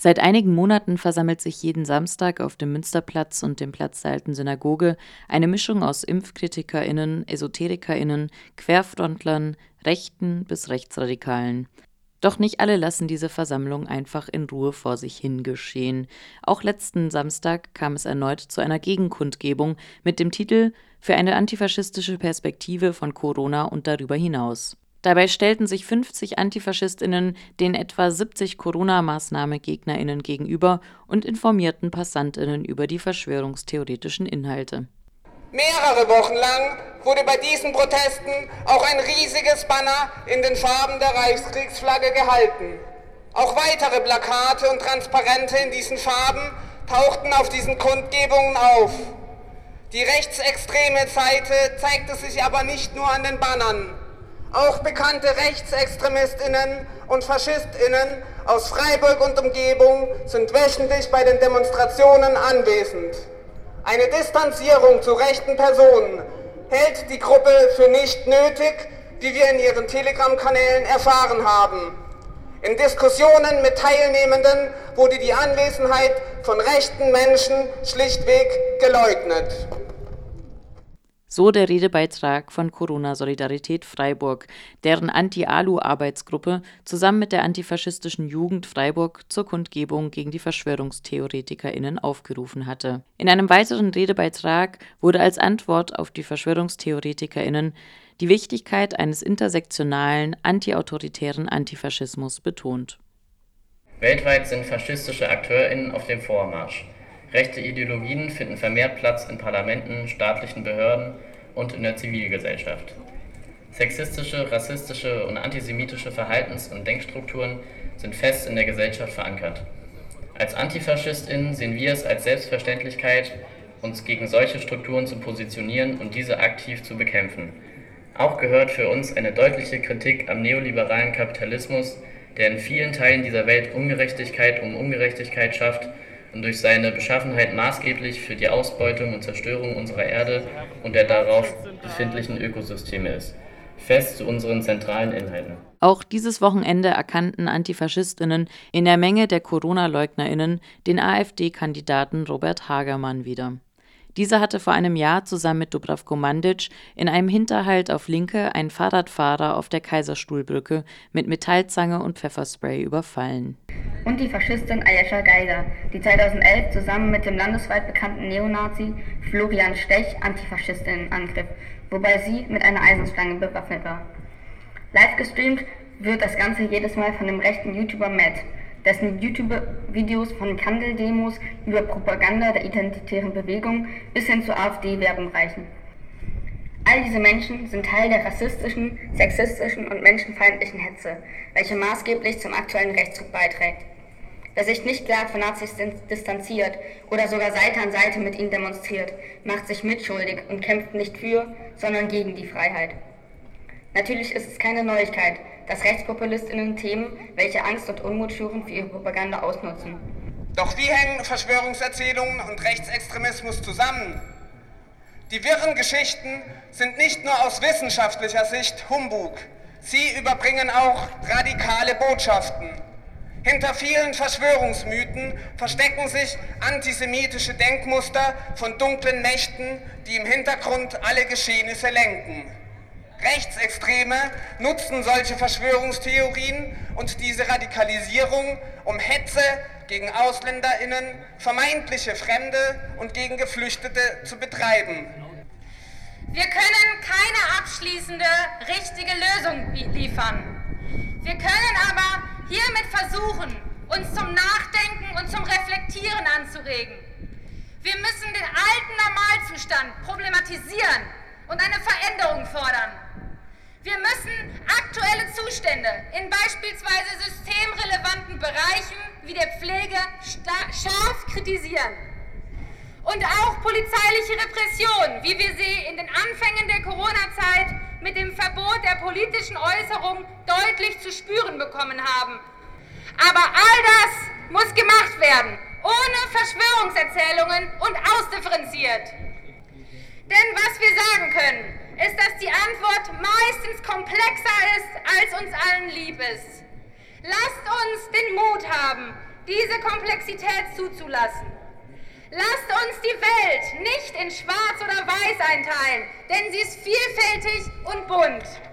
Seit einigen Monaten versammelt sich jeden Samstag auf dem Münsterplatz und dem Platz der Alten Synagoge eine Mischung aus ImpfkritikerInnen, EsoterikerInnen, Querfrontlern, Rechten bis Rechtsradikalen. Doch nicht alle lassen diese Versammlung einfach in Ruhe vor sich hingeschehen. Auch letzten Samstag kam es erneut zu einer Gegenkundgebung mit dem Titel Für eine antifaschistische Perspektive von Corona und darüber hinaus. Dabei stellten sich 50 Antifaschistinnen den etwa 70 Corona-Maßnahme-Gegnerinnen gegenüber und informierten Passantinnen über die verschwörungstheoretischen Inhalte. Mehrere Wochen lang wurde bei diesen Protesten auch ein riesiges Banner in den Farben der Reichskriegsflagge gehalten. Auch weitere Plakate und Transparente in diesen Farben tauchten auf diesen Kundgebungen auf. Die rechtsextreme Seite zeigte sich aber nicht nur an den Bannern. Auch bekannte Rechtsextremistinnen und Faschistinnen aus Freiburg und Umgebung sind wöchentlich bei den Demonstrationen anwesend. Eine Distanzierung zu rechten Personen hält die Gruppe für nicht nötig, wie wir in ihren Telegram-Kanälen erfahren haben. In Diskussionen mit Teilnehmenden wurde die Anwesenheit von rechten Menschen schlichtweg geleugnet. So der Redebeitrag von Corona Solidarität Freiburg, deren Anti-Alu-Arbeitsgruppe zusammen mit der antifaschistischen Jugend Freiburg zur Kundgebung gegen die VerschwörungstheoretikerInnen aufgerufen hatte. In einem weiteren Redebeitrag wurde als Antwort auf die VerschwörungstheoretikerInnen die Wichtigkeit eines intersektionalen, antiautoritären Antifaschismus betont. Weltweit sind faschistische AkteurInnen auf dem Vormarsch. Rechte Ideologien finden vermehrt Platz in Parlamenten, staatlichen Behörden und in der Zivilgesellschaft. Sexistische, rassistische und antisemitische Verhaltens- und Denkstrukturen sind fest in der Gesellschaft verankert. Als AntifaschistInnen sehen wir es als Selbstverständlichkeit, uns gegen solche Strukturen zu positionieren und diese aktiv zu bekämpfen. Auch gehört für uns eine deutliche Kritik am neoliberalen Kapitalismus, der in vielen Teilen dieser Welt Ungerechtigkeit um Ungerechtigkeit schafft und durch seine Beschaffenheit maßgeblich für die Ausbeutung und Zerstörung unserer Erde und der darauf befindlichen Ökosysteme ist. Fest zu unseren zentralen Inhalten. Auch dieses Wochenende erkannten Antifaschistinnen in der Menge der Corona-Leugnerinnen den AfD-Kandidaten Robert Hagermann wieder. Dieser hatte vor einem Jahr zusammen mit Dubravko Mandic in einem Hinterhalt auf Linke einen Fahrradfahrer auf der Kaiserstuhlbrücke mit Metallzange und Pfefferspray überfallen. Und die Faschistin Ayesha Geiger, die 2011 zusammen mit dem landesweit bekannten Neonazi Florian Stech Antifaschistinnen angriff, wobei sie mit einer Eisenstange bewaffnet war. Live gestreamt wird das Ganze jedes Mal von dem rechten YouTuber Matt, dessen YouTube-Videos von Kandel-Demos über Propaganda der identitären Bewegung bis hin zur AfD-Werbung reichen. All diese Menschen sind Teil der rassistischen, sexistischen und menschenfeindlichen Hetze, welche maßgeblich zum aktuellen Rechtsruck beiträgt. Wer sich nicht klar von Nazis distanziert oder sogar Seite an Seite mit ihnen demonstriert, macht sich mitschuldig und kämpft nicht für, sondern gegen die Freiheit. Natürlich ist es keine Neuigkeit, dass RechtspopulistInnen Themen, welche Angst und Unmut schüren, für ihre Propaganda ausnutzen. Doch wie hängen Verschwörungserzählungen und Rechtsextremismus zusammen? Die wirren Geschichten sind nicht nur aus wissenschaftlicher Sicht Humbug, sie überbringen auch radikale Botschaften. Hinter vielen Verschwörungsmythen verstecken sich antisemitische Denkmuster von dunklen Mächten, die im Hintergrund alle Geschehnisse lenken. Rechtsextreme nutzen solche Verschwörungstheorien und diese Radikalisierung, um Hetze gegen Ausländerinnen, vermeintliche Fremde und gegen Geflüchtete zu betreiben. Wir können keine abschließende, richtige Lösung liefern. Wir können aber hiermit versuchen, uns zum Nachdenken und zum Reflektieren anzuregen. Wir müssen den alten Normalzustand problematisieren und eine Veränderung fordern. Wir müssen aktuelle Zustände in beispielsweise systemrelevanten Bereichen wie der Pflege scharf kritisieren. Und auch polizeiliche Repression, wie wir sie in den Anfängen der Corona-Zeit mit dem Verbot der politischen Äußerung deutlich zu spüren bekommen haben. Aber all das muss gemacht werden, ohne Verschwörungserzählungen und ausdifferenziert. Denn was wir sagen können, ist, dass die Antwort meistens komplexer ist, als uns allen lieb ist. Lasst uns den Mut haben, diese Komplexität zuzulassen. Lasst uns die Welt nicht in Schwarz oder Weiß einteilen, denn sie ist vielfältig und bunt.